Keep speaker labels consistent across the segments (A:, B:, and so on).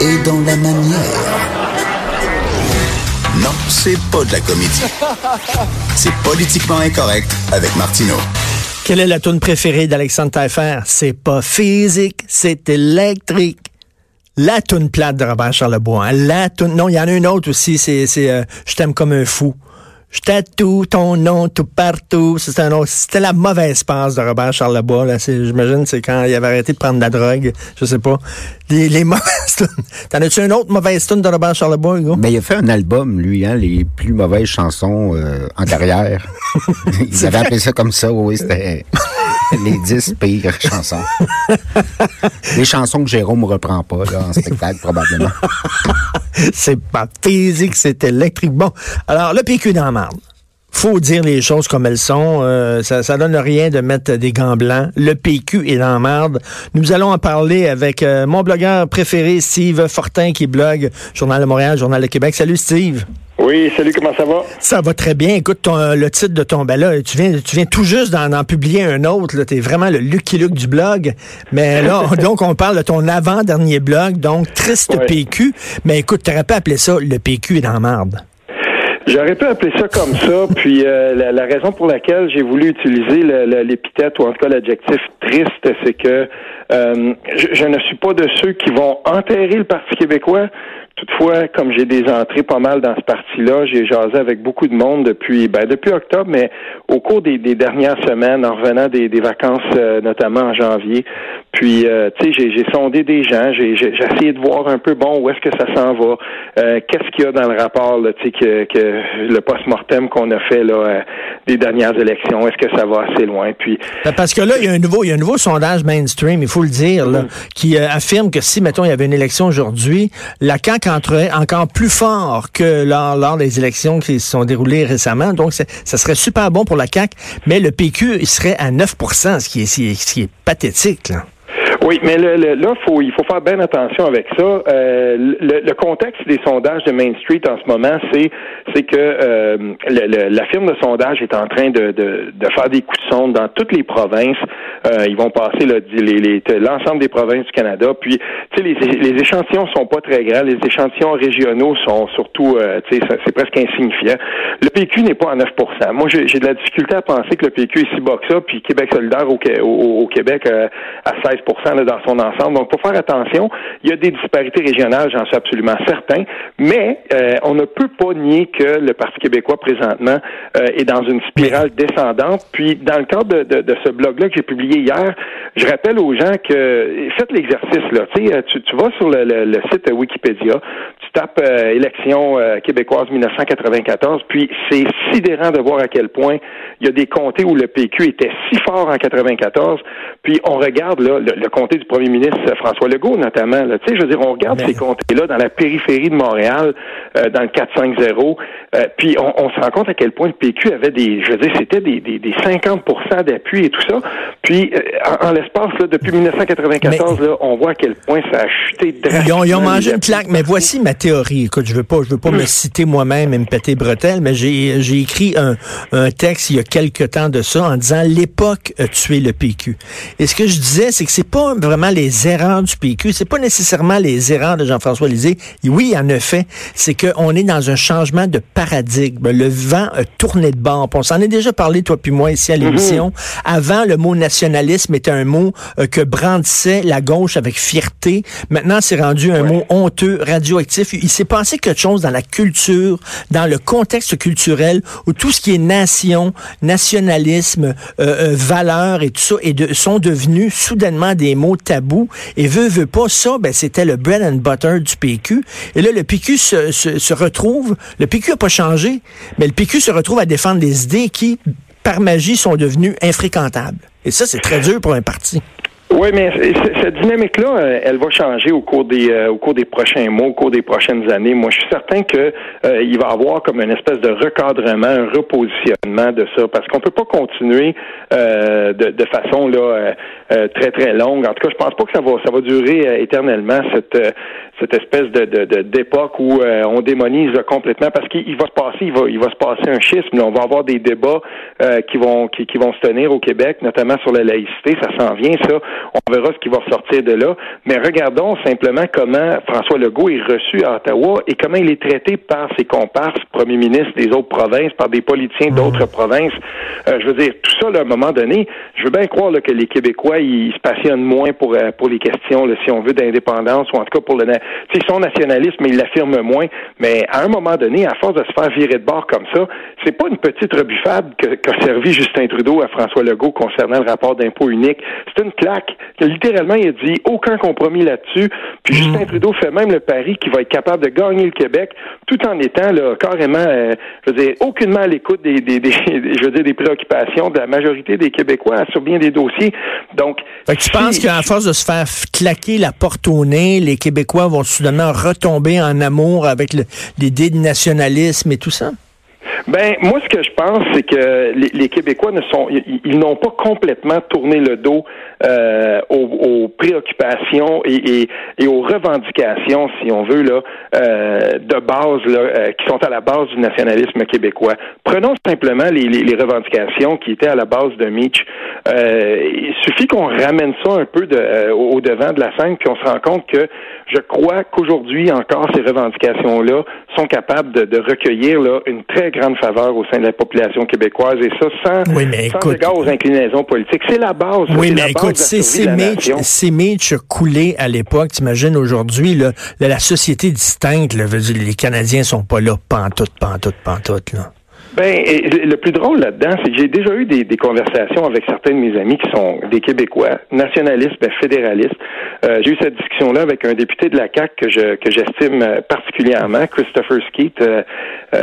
A: et dans la manière. Non, c'est pas de la comédie. C'est politiquement incorrect avec Martineau.
B: Quelle est la tune préférée d'Alexandre Taillefer? C'est pas physique, c'est électrique. La tune plate de Robert Charlebois. Hein? La toune... Non, il y en a une autre aussi, c'est euh, Je t'aime comme un fou. Je tatoue ton nom tout partout. C'était C'était la mauvaise passe de Robert Charlebois. Là. J'imagine c'est quand il avait arrêté de prendre de la drogue. Je sais pas. Les, les mauvaises T'en as-tu une autre mauvaise tune de Robert Charlebois, Hugo?
C: Mais il a fait un album, lui, hein, les plus mauvaises chansons euh, en carrière. Ils avaient appelé ça comme ça, oui, c'était les 10 pires chansons. les chansons que Jérôme reprend pas là, en spectacle, probablement.
B: c'est pas physique, c'est électrique. Bon, alors le PQ dans la marde faut dire les choses comme elles sont. Euh, ça, ça donne rien de mettre des gants blancs. Le PQ est dans marde. Nous allons en parler avec euh, mon blogueur préféré, Steve Fortin, qui blogue Journal de Montréal, Journal de Québec. Salut, Steve.
D: Oui, salut, comment ça va?
B: Ça va très bien. Écoute, ton, le titre de ton, ben là, tu viens, tu viens tout juste d'en publier un autre. Tu es vraiment le Lucky Luke du blog. Mais là, donc, on parle de ton avant-dernier blog, donc Triste PQ. Mais écoute, tu aurais pas appelé ça Le PQ est dans marde.
D: J'aurais pu appeler ça comme ça, puis euh, la, raison pour laquelle j'ai voulu utiliser l'épithète ou en tout cas l'adjectif triste, c'est que euh, je, ne suis pas de ceux qui vont enterrer le Parti québécois. Toutefois, comme j'ai des entrées pas mal dans ce parti-là, j'ai jasé avec beaucoup de monde depuis ben, depuis octobre, mais au cours des, dernières semaines, en revenant des, vacances, euh, notamment en janvier. Puis, euh, tu sais, j'ai sondé des gens, j'ai essayé de voir un peu, bon, où est-ce que ça s'en va, euh, qu'est-ce qu'il y a dans le rapport, tu sais, que, que le post-mortem qu'on a fait là des dernières élections, est-ce que ça va assez loin? Puis
B: ben, parce que là, il y a un nouveau, il y a un nouveau sondage mainstream, il faut le dire, là, mm-hmm. qui affirme que si, mettons, il y avait une élection aujourd'hui, la CAQ entrerait encore plus fort que lors, lors des élections qui se sont déroulées récemment. Donc, ça serait super bon pour la CAQ, mais le PQ il serait à 9% ce qui est, ce qui est pathétique. Là.
D: Oui, mais le, là, faut, il faut faire bien attention avec ça. Euh, le, contexte des sondages de Main Street en ce moment, c'est c'est que euh, la firme de sondage est en train de, de, de, faire des coups de sonde dans toutes les provinces. Euh, ils vont passer l'ensemble des provinces du Canada. Puis, tu sais, les, les échantillons sont pas très grands. Les échantillons régionaux sont surtout, euh, tu sais, c'est presque insignifiant. Le PQ n'est pas à 9% Moi, j'ai de la difficulté à penser que le PQ est si bas que ça, puis Québec solidaire au, au, au Québec à 16 dans son ensemble. Donc, pour faire attention. Il y a des disparités régionales, j'en suis absolument certain, mais euh, on ne peut pas nier que le Parti québécois présentement euh, est dans une spirale descendante. Puis, dans le cadre de, de, ce blog-là que j'ai publié hier, je rappelle aux gens que faites l'exercice là. Euh, tu, tu vas sur le, le, site Wikipédia, tu tapes élection québécoise 1994, puis c'est sidérant de voir à quel point il y a des comtés où le PQ était si fort en 94, puis on regarde là le, le du premier ministre François Legault, notamment. Tu sais, je veux dire, on regarde ces comtés-là dans la périphérie de Montréal, euh, dans le 4-5-0, euh, puis on, se rend compte à quel point le PQ avait des, je veux dire, c'était des, des, des 50 d'appui et tout ça. Puis, euh, en, l'espace, là, depuis 1994, là, on voit à quel point ça a chuté
B: drastiquement. Ils ont, mangé une claque, mais voici ma théorie. Écoute, je veux pas, je veux pas me citer moi-même et me péter bretelles, mais j'ai, j'ai écrit un, un texte il y a quelque temps de ça en disant l'époque a tué le PQ. Et ce que je disais, c'est que c'est pas vraiment les erreurs du PQ, c'est pas nécessairement les erreurs de Jean-François Lisée. Oui, en effet, c'est qu'on est dans un changement de paradigme. Le vent a tourné de bord. On s'en est déjà parlé, toi puis moi, ici à l'émission. Mhm. Avant, le mot nationalisme était un mot euh, que brandissait la gauche avec fierté. Maintenant, c'est rendu un mot honteux, radioactif. Il s'est passé quelque chose dans la culture, dans le contexte culturel, où tout ce qui est nation, nationalisme, euh, euh valeur et tout ça est de, sont devenus soudainement des mots tabous. Et veut, veut pas ça, ben, c'était le bread and butter du PQ. Et là, le PQ se, se, se retrouve, le PQ n'a pas changé, mais le PQ se retrouve à défendre des idées qui, par magie, sont devenues infréquentables. Et ça, c'est très dur pour un parti.
D: Oui, mais cette dynamique-là, euh, elle va changer au cours des euh, au cours des prochains mois, au cours des prochaines années. Moi, je suis certain que euh, il va y avoir comme une espèce de recadrement, un repositionnement de ça, parce qu'on peut pas continuer de, de, façon là très très longue. En tout cas, je pense pas que ça va ça va durer éternellement cette cette espèce de d'époque où on démonise complètement parce qu'il va se passer il va il va se passer un schisme. On va avoir des débats qui vont qui, qui vont se tenir au Québec, notamment sur la laïcité. Ça s'en vient ça. On verra ce qui va sortir de là. Mais regardons simplement comment François Legault est reçu à Ottawa et comment il est traité par ses comparses, premiers ministres des autres provinces, par des politiciens mmh. d'autres provinces. Euh, je veux dire, tout ça, là, à un moment donné, je veux bien croire là, que les Québécois, ils se passionnent moins pour, euh, pour les questions, là, si on veut, d'indépendance, ou en tout cas pour le... Tu sais, son nationalisme, mais ils l'affirment moins. Mais à un moment donné, à force de se faire virer de bord comme ça, c'est pas une petite rebuffade qu'a servi Justin Trudeau à François Legault concernant le rapport d'impôt unique. C'est une claque. Que, littéralement, il a dit aucun compromis là-dessus. Puis mmh. Justin Trudeau fait même le pari qu'il va être capable de gagner le Québec tout en étant là, carrément, euh, je veux dire, aucunement à l'écoute des, des, des, je veux dire, des préoccupations de la majorité des Québécois sur bien des dossiers. Donc,
B: fait que tu penses qu'à force de se faire claquer la porte au nez, les Québécois vont soudainement retomber en amour avec l'idée de nationalisme et tout ça?
D: Ben moi, ce que je pense, c'est que les, Québécois ne sont, ils, n'ont pas complètement tourné le dos euh, aux, préoccupations et, aux revendications, si on veut là, euh, de base là, euh, qui sont à la base du nationalisme québécois. Prenons simplement les, revendications qui étaient à la base de Mitch. il suffit qu'on ramène ça un peu de, au devant de la scène, puis on se rend compte que je crois qu'aujourd'hui encore ces revendications-là sont capables de, recueillir là, une très grande faveur au sein de la population québécoise et ça sans, oui, mais sans égard aux inclinaisons politiques. C'est la base.
B: Oui, mais écoute, c'est Mitch coulé à l'époque. T'imagines aujourd'hui là, la société distincte. Là, les Canadiens sont pas là pantoute, pantoute, pantoute. Là.
D: Ben, le plus drôle là-dedans, c'est que j'ai déjà eu des, conversations avec certains de mes amis qui sont des Québécois, nationalistes, ben, fédéralistes. Euh, j'ai eu cette discussion-là avec un député de la CAC que je que j'estime euh, particulièrement, Christopher Skeet, euh,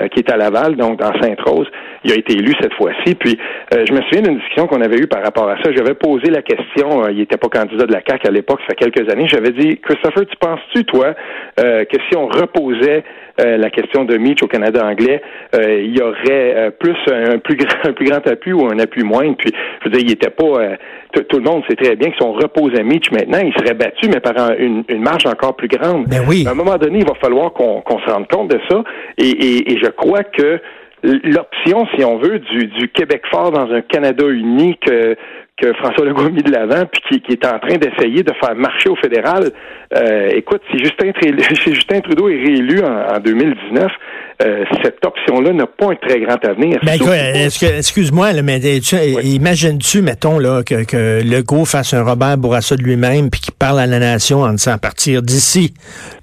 D: qui est à Laval, donc dans Sainte-Rose. Il a été élu cette fois-ci. Puis, je me souviens d'une discussion qu'on avait eue par rapport à ça. J'avais posé la question. il n'était pas candidat de la CAC à l'époque, ça fait quelques années. J'avais dit, Christopher, tu penses-tu toi que si on reposait la question de Mitch au Canada anglais, il y aurait euh, plus un plus grand un plus grand appui ou un appui moindre. Puis je veux dire, il était pas euh, tout le monde sait très bien que si on reposait Mitch maintenant, il serait battu, mais par une, marge encore plus grande.
B: Ben oui.
D: À un moment donné, il va falloir qu'on se rende compte de ça. Et, je crois que l'option, si on veut, du, du Québec fort dans un Canada uni que, que François Legault a mis de l'avant, puis qui, est en train d'essayer de faire marcher au fédéral. Euh, écoute, si Justin, Trudeau est réélu en 2019, euh, cette option-là n'a pas un très grand avenir.
B: Ben, excuse-moi, mais imagines-tu, mettons, là, que, que Legault fasse un Robert Bourassa de lui-même puis qu'il parle à la nation en disant à partir d'ici,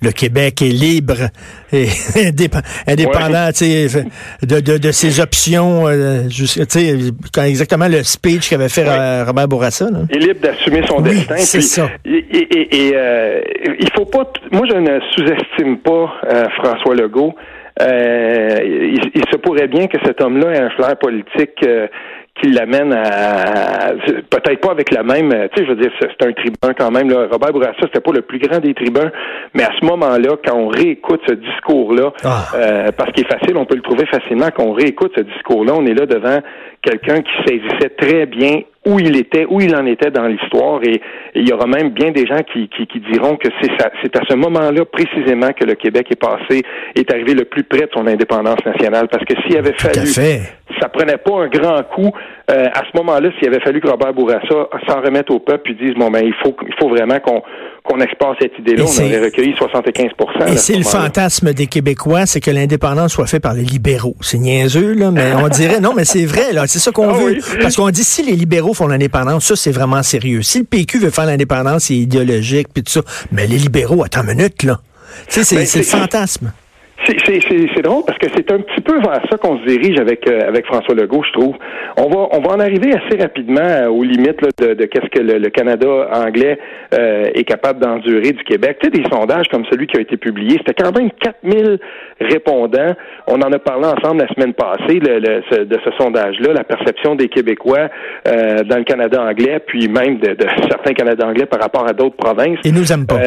B: le Québec est libre et indépendant de, de, de, ses options, euh, exactement le speech qu'avait fait Robert Bourassa. Là.
D: Il est libre d'assumer son destin.
B: C'est ça.
D: Et, et, euh, il faut pas. Moi, je ne sous-estime pas François Legault. Euh, il, se pourrait bien que cet homme-là ait un flair politique euh, qui l'amène à, peut-être pas avec la même tu sais je veux dire c'est un tribun quand même là. Robert Bourassa c'était pas le plus grand des tribuns mais à ce moment-là quand on réécoute ce discours-là ah. euh, parce qu'il est facile on peut le trouver facilement quand on réécoute ce discours-là on est là devant quelqu'un qui saisissait très bien où il était, où il en était dans l'histoire. Et, il y aura même bien des gens qui, qui, diront que c'est à ce moment-là précisément que le Québec est passé, est arrivé le plus près de son indépendance nationale. Parce que s'il avait fallu, ça prenait pas un grand coup. Euh, à ce moment-là, s'il avait fallu que Robert Bourassa s'en remette au peuple et dise bon ben il faut il faut vraiment qu'on qu'on exporte cette idée-là, on aurait recueilli 75%
B: Et c'est le fantasme des Québécois, c'est que l'indépendance soit faite par les libéraux. C'est niaiseux, là, mais on dirait, non, mais c'est vrai, là, c'est ça qu'on ah veut. Parce qu'on dit, si les libéraux font l'indépendance, ça, c'est vraiment sérieux. Si le PQ veut faire l'indépendance, c'est idéologique, puis tout ça. Mais les libéraux, attends une minute, là. Tu sais, c'est ben, le fantasme.
D: C'est drôle parce que c'est un petit peu vers ça qu'on se dirige avec euh, avec François Legault, je trouve. On va on va en arriver assez rapidement euh, aux limites de, de qu'est-ce que le, Canada anglais euh, est capable d'endurer du Québec. Tu sais, des sondages comme celui qui a été publié, c'était quand même 4000 répondants. On en a parlé ensemble la semaine passée le, de ce sondage-là, la perception des Québécois dans le Canada anglais, puis même de, de certains Canadiens anglais par rapport à d'autres provinces.
B: Ils nous aiment pas.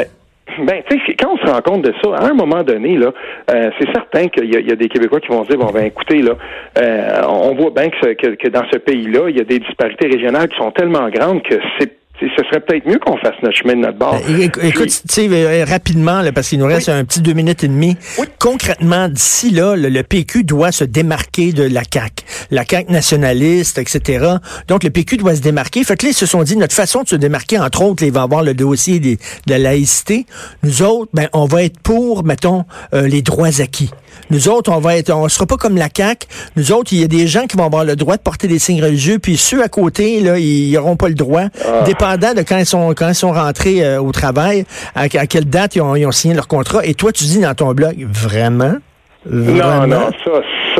D: Ben, tu sais, quand on se rend compte de ça, à un moment donné, là, euh, c'est certain qu'il y, a des Québécois qui vont se dire, bon, ben, écoutez, là, euh, on voit bien que, que, dans ce pays-là, il y a des disparités régionales qui sont tellement grandes que c'est ce serait peut-être mieux qu'on fasse notre chemin de notre bord.
B: Ben, écoute, Steve, euh, rapidement, parce qu'il nous reste un petit deux minutes et demie. Concrètement, d'ici là, le, PQ doit se démarquer de la CAQ. La CAQ nationaliste, etc. Donc, le PQ doit se démarquer. Fait que là, ils se sont dit, notre façon de se démarquer, entre autres, il va avoir le dossier de la laïcité. Nous autres, ben, on va être pour, mettons, euh, les droits acquis. Nous autres, on va être, on sera pas comme la CAQ. Nous autres, il y a des gens qui vont avoir le droit de porter des signes religieux, puis ceux à côté, là, ils n'auront pas le droit. Ah. Dépendant de quand ils sont, quand ils sont rentrés euh, au travail, à, quelle date ils ont, ils ont signé leur contrat. Et toi, tu dis dans ton blog, vraiment?
D: Non, non, ça,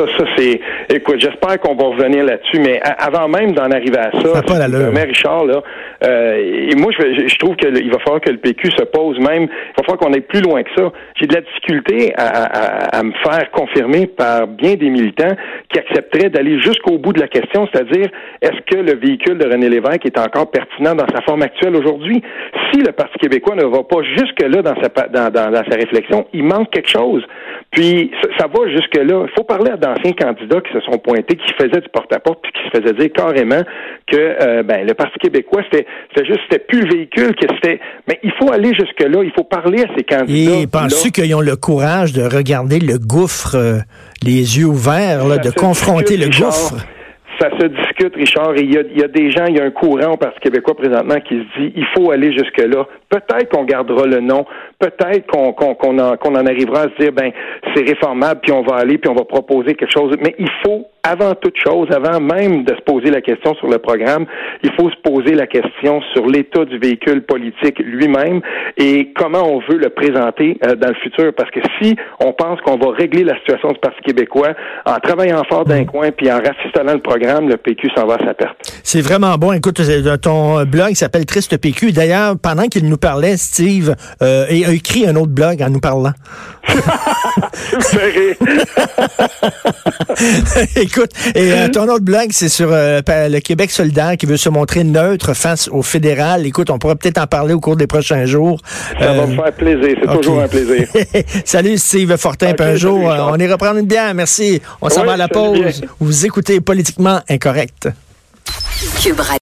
D: ça, ça c'est. Écoute, j'espère qu'on va revenir là-dessus, mais avant même d'en arriver à ça,
B: ça pas
D: mais Richard, là, euh, et moi, je, je trouve qu'il va falloir que le PQ se pose même. Il va falloir qu'on aille plus loin que ça. J'ai de la difficulté à, à, à, me faire confirmer par bien des militants qui accepteraient d'aller jusqu'au bout de la question, c'est-à-dire est-ce que le véhicule de René Lévesque est encore pertinent dans sa forme actuelle aujourd'hui? Si le Parti québécois ne va pas jusque-là dans sa, dans, dans, dans sa réflexion, il manque quelque chose. Puis ça, va jusque-là. Il faut parler à d'anciens candidats qui se sont pointés, qui faisaient du porte-à-porte, puis qui se faisaient dire carrément que euh, ben, le Parti québécois, c'était juste, c'était plus le véhicule, que c'était. Mais il faut aller jusque-là. Il faut parler à ces candidats.
B: Et penses-tu qu'ils ont le courage de regarder le gouffre, euh, les yeux ouverts, là, de confronter le gouffre?
D: ça se discute, Richard, et il y, a, il y a des gens, il y a un courant au Parti québécois présentement qui se dit il faut aller jusque-là. Peut-être qu'on gardera le nom, peut-être qu'on en, en arrivera à se dire ben c'est réformable, puis on va aller, puis on va proposer quelque chose. Mais il faut avant toute chose, avant même de se poser la question sur le programme, il faut se poser la question sur l'état du véhicule politique lui-même et comment on veut le présenter euh, dans le futur. Parce que si on pense qu'on va régler la situation du Parti québécois en travaillant fort d'un coin puis en rafistolant le programme, le PQ s'en va à sa perte.
B: C'est vraiment bon. Écoute, euh, ton blog s'appelle Triste PQ. D'ailleurs, pendant qu'il nous parlait, Steve euh, a écrit un autre blog en nous parlant. Écoute, et euh, ton autre blog, c'est sur euh, le Québec solidaire qui veut se montrer neutre face au fédéral. Écoute, on pourra peut-être en parler au cours des prochains jours.
D: Ça va me faire plaisir. C'est toujours un plaisir.
B: Salut Steve Fortin. un jour, on ira prendre une bière. Merci. On s'en va à la pause. Vous écoutez Politiquement Incorrect.